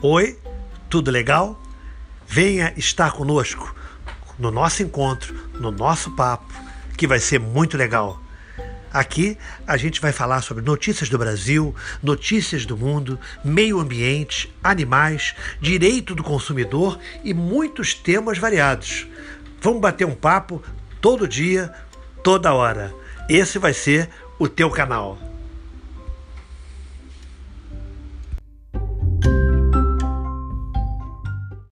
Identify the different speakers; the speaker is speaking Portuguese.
Speaker 1: Oi, tudo legal? Venha estar conosco no nosso encontro, no nosso papo, que vai ser muito legal. Aqui a gente vai falar sobre notícias do Brasil, notícias do mundo, meio ambiente, animais, direito do consumidor e muitos temas variados. Vamos bater um papo todo dia, toda hora. Esse vai ser o teu canal.